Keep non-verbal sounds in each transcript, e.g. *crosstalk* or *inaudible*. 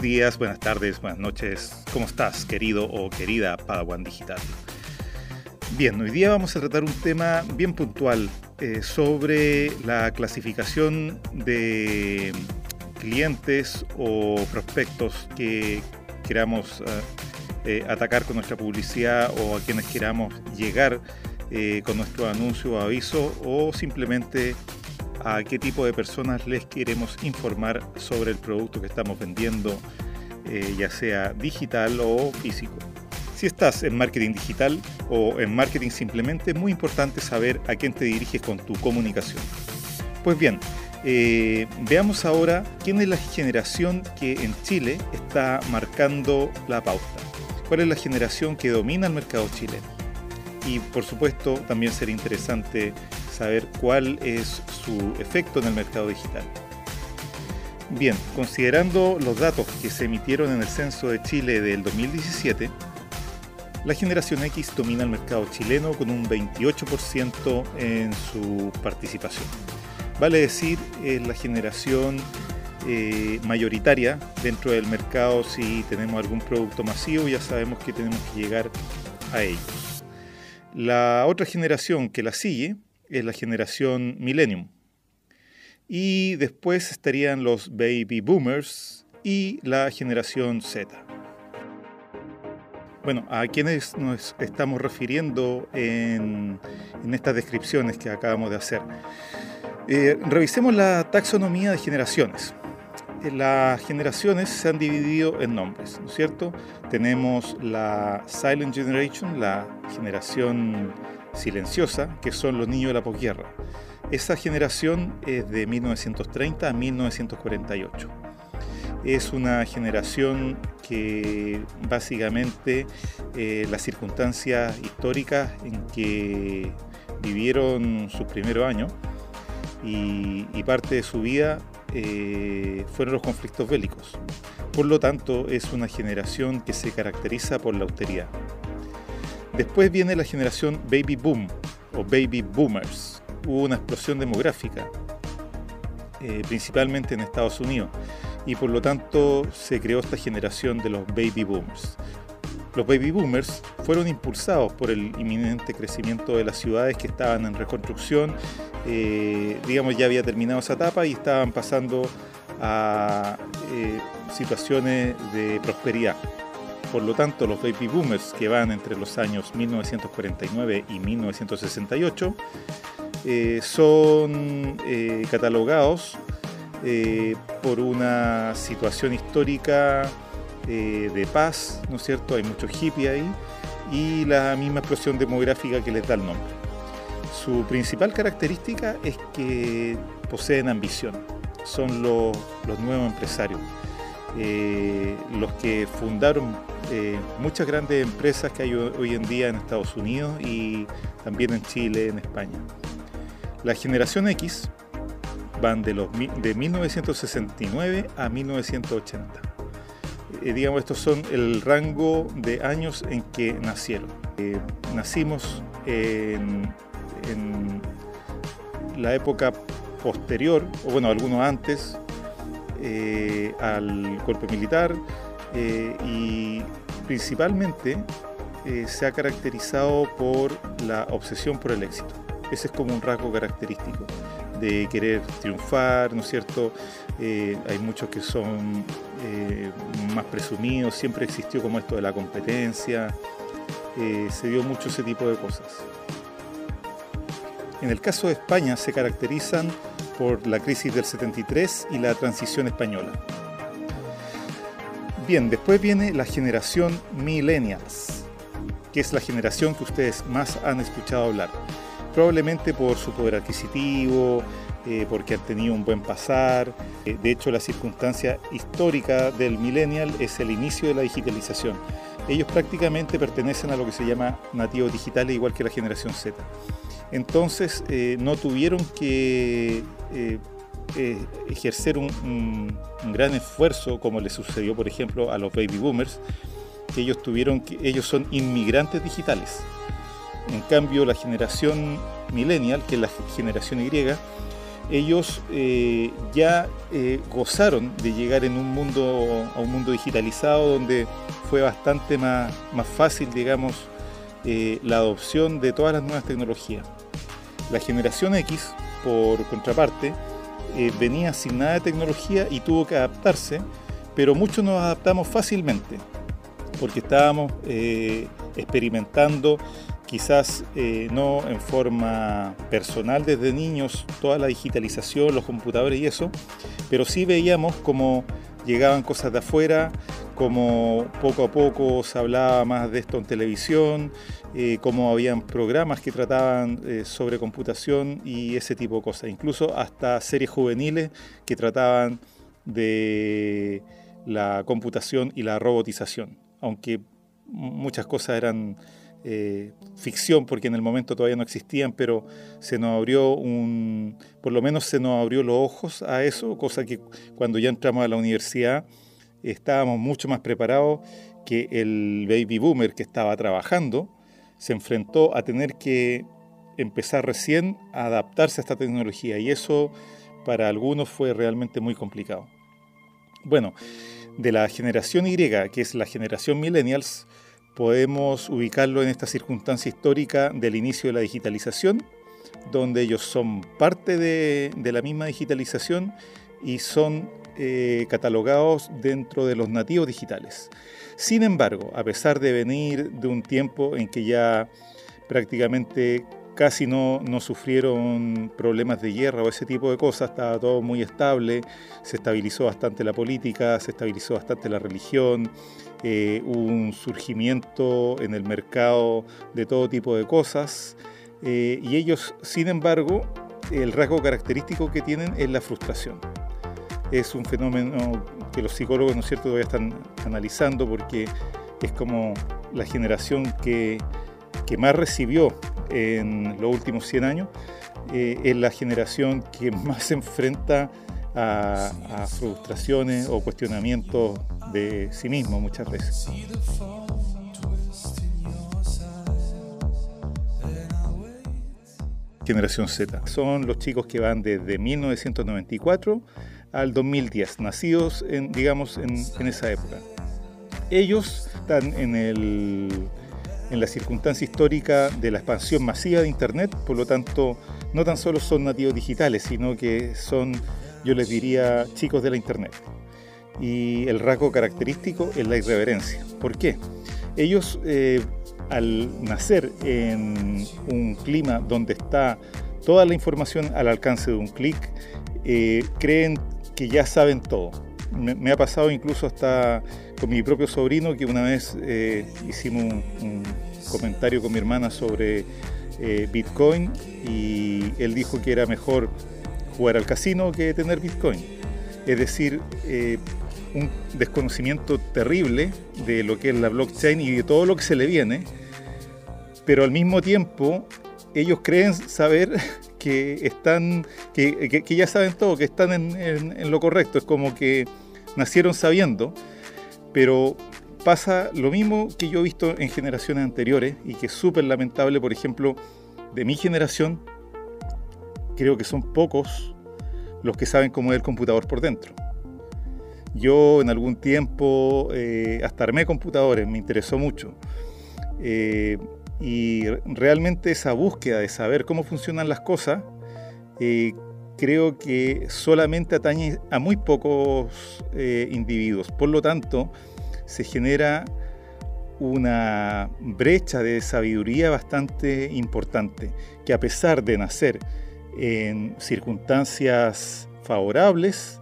Días, buenas tardes, buenas noches. ¿Cómo estás, querido o querida Padawan Digital? Bien, hoy día vamos a tratar un tema bien puntual eh, sobre la clasificación de clientes o prospectos que queramos eh, eh, atacar con nuestra publicidad o a quienes queramos llegar con nuestro anuncio o aviso o simplemente a qué tipo de personas les queremos informar sobre el producto que estamos vendiendo, eh, ya sea digital o físico. Si estás en marketing digital o en marketing simplemente, es muy importante saber a quién te diriges con tu comunicación. Pues bien, eh, veamos ahora quién es la generación que en Chile está marcando la pauta. ¿Cuál es la generación que domina el mercado chileno? Y por supuesto también sería interesante saber cuál es su efecto en el mercado digital. Bien, considerando los datos que se emitieron en el Censo de Chile del 2017, la generación X domina el mercado chileno con un 28% en su participación. Vale decir, es la generación eh, mayoritaria dentro del mercado si tenemos algún producto masivo, ya sabemos que tenemos que llegar a ellos. La otra generación que la sigue es la generación Millennium. Y después estarían los Baby Boomers y la generación Z. Bueno, ¿a quiénes nos estamos refiriendo en, estas descripciones que acabamos de hacer? Eh, revisemos la taxonomía de generaciones. Eh, las generaciones se han dividido en nombres, ¿no es cierto? Tenemos la Silent Generation, la generación silenciosa, que son los niños de la posguerra. Esa generación es de 1930 a 1948. Es una generación que básicamente eh, las circunstancias históricas en que vivieron sus primeros años y, parte de su vida eh, fueron los conflictos bélicos. Por lo tanto, es una generación que se caracteriza por la austeridad. Después viene la generación Baby Boom o Baby Boomers. Hubo una explosión demográfica, eh, principalmente en Estados Unidos, y por lo tanto se creó esta generación de los Baby Boomers. Los Baby Boomers fueron impulsados por el inminente crecimiento de las ciudades que estaban en reconstrucción, eh, digamos ya había terminado esa etapa y estaban pasando a eh, situaciones de prosperidad. Por lo tanto, los baby boomers que van entre los años 1949 y 1968 eh, son eh, catalogados eh, por una situación histórica de paz, ¿no es cierto? Hay muchos hippies ahí y la misma explosión demográfica que les da el nombre. Su principal característica es que poseen ambición, son los nuevos empresarios eh, los que fundaron eh, muchas grandes empresas que hay hoy en día en Estados Unidos y también en Chile, en España. La generación X van de, los, de 1969 a 1980. Eh, digamos, estos son el rango de años en que nacieron. nacimos en, en la época posterior, o bueno, algunos antes, eh, al golpe militar eh, y principalmente eh, se ha caracterizado por la obsesión por el éxito. Ese es como un rasgo característico de querer triunfar, ¿no es cierto? hay muchos que son más presumidos, siempre existió como esto de la competencia, se dio mucho ese tipo de cosas. En el caso de España se caracterizan por la crisis del 73 y la transición española. Bien, después viene la generación millennials, que es la generación que ustedes más han escuchado hablar, probablemente por su poder adquisitivo, eh, porque han tenido un buen pasar. Eh, de hecho, la circunstancia histórica del millennial es el inicio de la digitalización. Ellos prácticamente pertenecen a lo que se llama nativos digitales, igual que la generación Z. Entonces eh, no tuvieron que eh, eh, ejercer un, gran esfuerzo como le sucedió por ejemplo a los baby boomers, que ellos tuvieron ellos son inmigrantes digitales. En cambio la generación millennial, que es la generación Y, ellos eh, ya gozaron de llegar en un mundo, a un mundo digitalizado donde fue bastante más, más fácil, digamos, la adopción de todas las nuevas tecnologías. La generación X, por contraparte, venía sin nada de tecnología y tuvo que adaptarse, pero muchos nos adaptamos fácilmente, porque estábamos experimentando quizás eh, no en forma personal desde niños, toda la digitalización, los computadores y eso, pero sí veíamos cómo llegaban cosas de afuera, como poco a poco se hablaba más de esto en televisión, eh, cómo habían programas que trataban eh, sobre computación y ese tipo de cosas, incluso hasta series juveniles que trataban de la computación y la robotización, aunque muchas cosas eran eh, ficción, porque en el momento todavía no existían, pero se nos abrió un, por lo menos se nos abrió los ojos a eso, cosa que cuando ya entramos a la universidad estábamos mucho más preparados que el baby boomer que estaba trabajando, se enfrentó a tener que empezar recién a adaptarse a esta tecnología y eso para algunos fue realmente muy complicado. Bueno, de la generación Y, que es la generación millennials, podemos ubicarlo en esta circunstancia histórica del inicio de la digitalización, donde ellos son parte de, la misma digitalización y son eh, catalogados dentro de los nativos digitales. Sin embargo, a pesar de venir de un tiempo en que ya prácticamente casi no, no, sufrieron problemas de guerra o ese tipo de cosas, estaba todo muy estable, se estabilizó bastante la política, se estabilizó bastante la religión, eh, un surgimiento en el mercado de todo tipo de cosas eh, y ellos, sin embargo, el rasgo característico que tienen es la frustración. Es un fenómeno que los psicólogos, ¿no es cierto?, todavía están analizando porque es como la generación que, que más recibió en los últimos 100 años, eh, es la generación que más se enfrenta a, frustraciones o cuestionamientos de sí mismo muchas veces. Generación Z. Son los chicos que van desde 1994 al 2010, nacidos en, digamos, en, en esa época. Ellos están en el en la circunstancia histórica de la expansión masiva de Internet, por lo tanto, no tan solo son nativos digitales, sino que son, yo les diría, chicos de la Internet. Y el rasgo característico es la irreverencia. ¿Por qué? Ellos, eh, al nacer en un clima donde está toda la información al alcance de un clic, eh, creen que ya saben todo. Me, ha pasado incluso hasta con mi propio sobrino que una vez eh, hicimos un, comentario con mi hermana sobre eh, Bitcoin y él dijo que era mejor jugar al casino que tener Bitcoin. Es decir, eh, un desconocimiento terrible de lo que es la blockchain y de todo lo que se le viene, pero al mismo tiempo ellos creen saber *laughs* que están, que, ya saben todo, que están en, lo correcto. Es como que nacieron sabiendo, pero pasa lo mismo que yo he visto en generaciones anteriores y que es súper lamentable, por ejemplo, de mi generación, creo que son pocos los que saben cómo es el computador por dentro. Yo en algún tiempo eh, hasta armé computadores, me interesó mucho. Eh, y realmente esa búsqueda de saber cómo funcionan las cosas eh, creo que solamente atañe a muy pocos eh, individuos. Por lo tanto, se genera una brecha de sabiduría bastante importante, que a pesar de nacer en circunstancias favorables,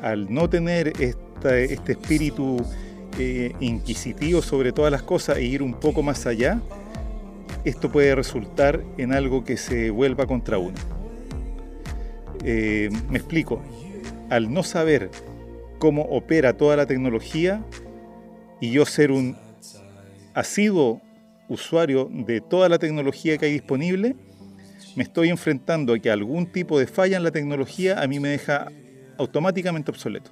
al no tener este espíritu eh, inquisitivo sobre todas las cosas e ir un poco más allá, esto puede resultar en algo que se vuelva contra uno. Eh, me explico, al no saber cómo opera toda la tecnología y yo ser un asiduo usuario de toda la tecnología que hay disponible, me estoy enfrentando a que algún tipo de falla en la tecnología a mí me deja automáticamente obsoleto.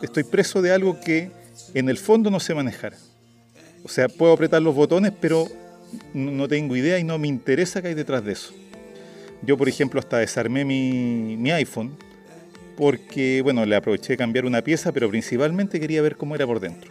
Estoy preso de algo que en el fondo no sé manejar. O sea, puedo apretar los botones, pero no tengo idea y no me interesa qué hay detrás de eso. Yo, por ejemplo, hasta desarmé mi, iPhone porque, bueno, le aproveché de cambiar una pieza, pero principalmente quería ver cómo era por dentro.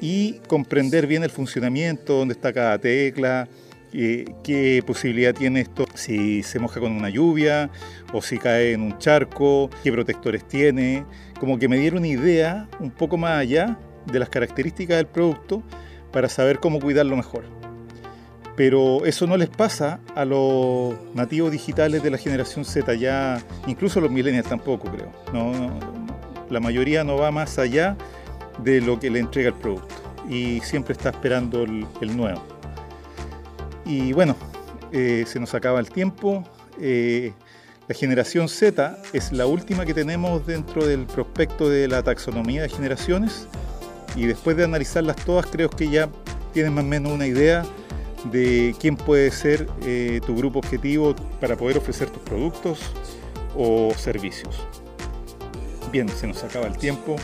Y comprender bien el funcionamiento, dónde está cada tecla, eh, qué posibilidad tiene esto si se moja con una lluvia o si cae en un charco, qué protectores tiene, como que me diera una idea un poco más allá de las características del producto para saber cómo cuidarlo mejor. Pero eso no les pasa a los nativos digitales de la generación Z, ya incluso los millennials tampoco creo. la mayoría no va más allá de lo que le entrega el producto y siempre está esperando el, nuevo. Y bueno, eh, se nos acaba el tiempo. Eh, la generación Z es la última que tenemos dentro del prospecto de la taxonomía de generaciones y después de analizarlas todas creo que ya tienes más o menos una idea de quién puede ser eh, tu grupo objetivo para poder ofrecer tus productos o servicios. Bien, se nos acaba el tiempo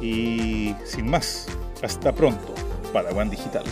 y sin más, hasta pronto, para One Digital.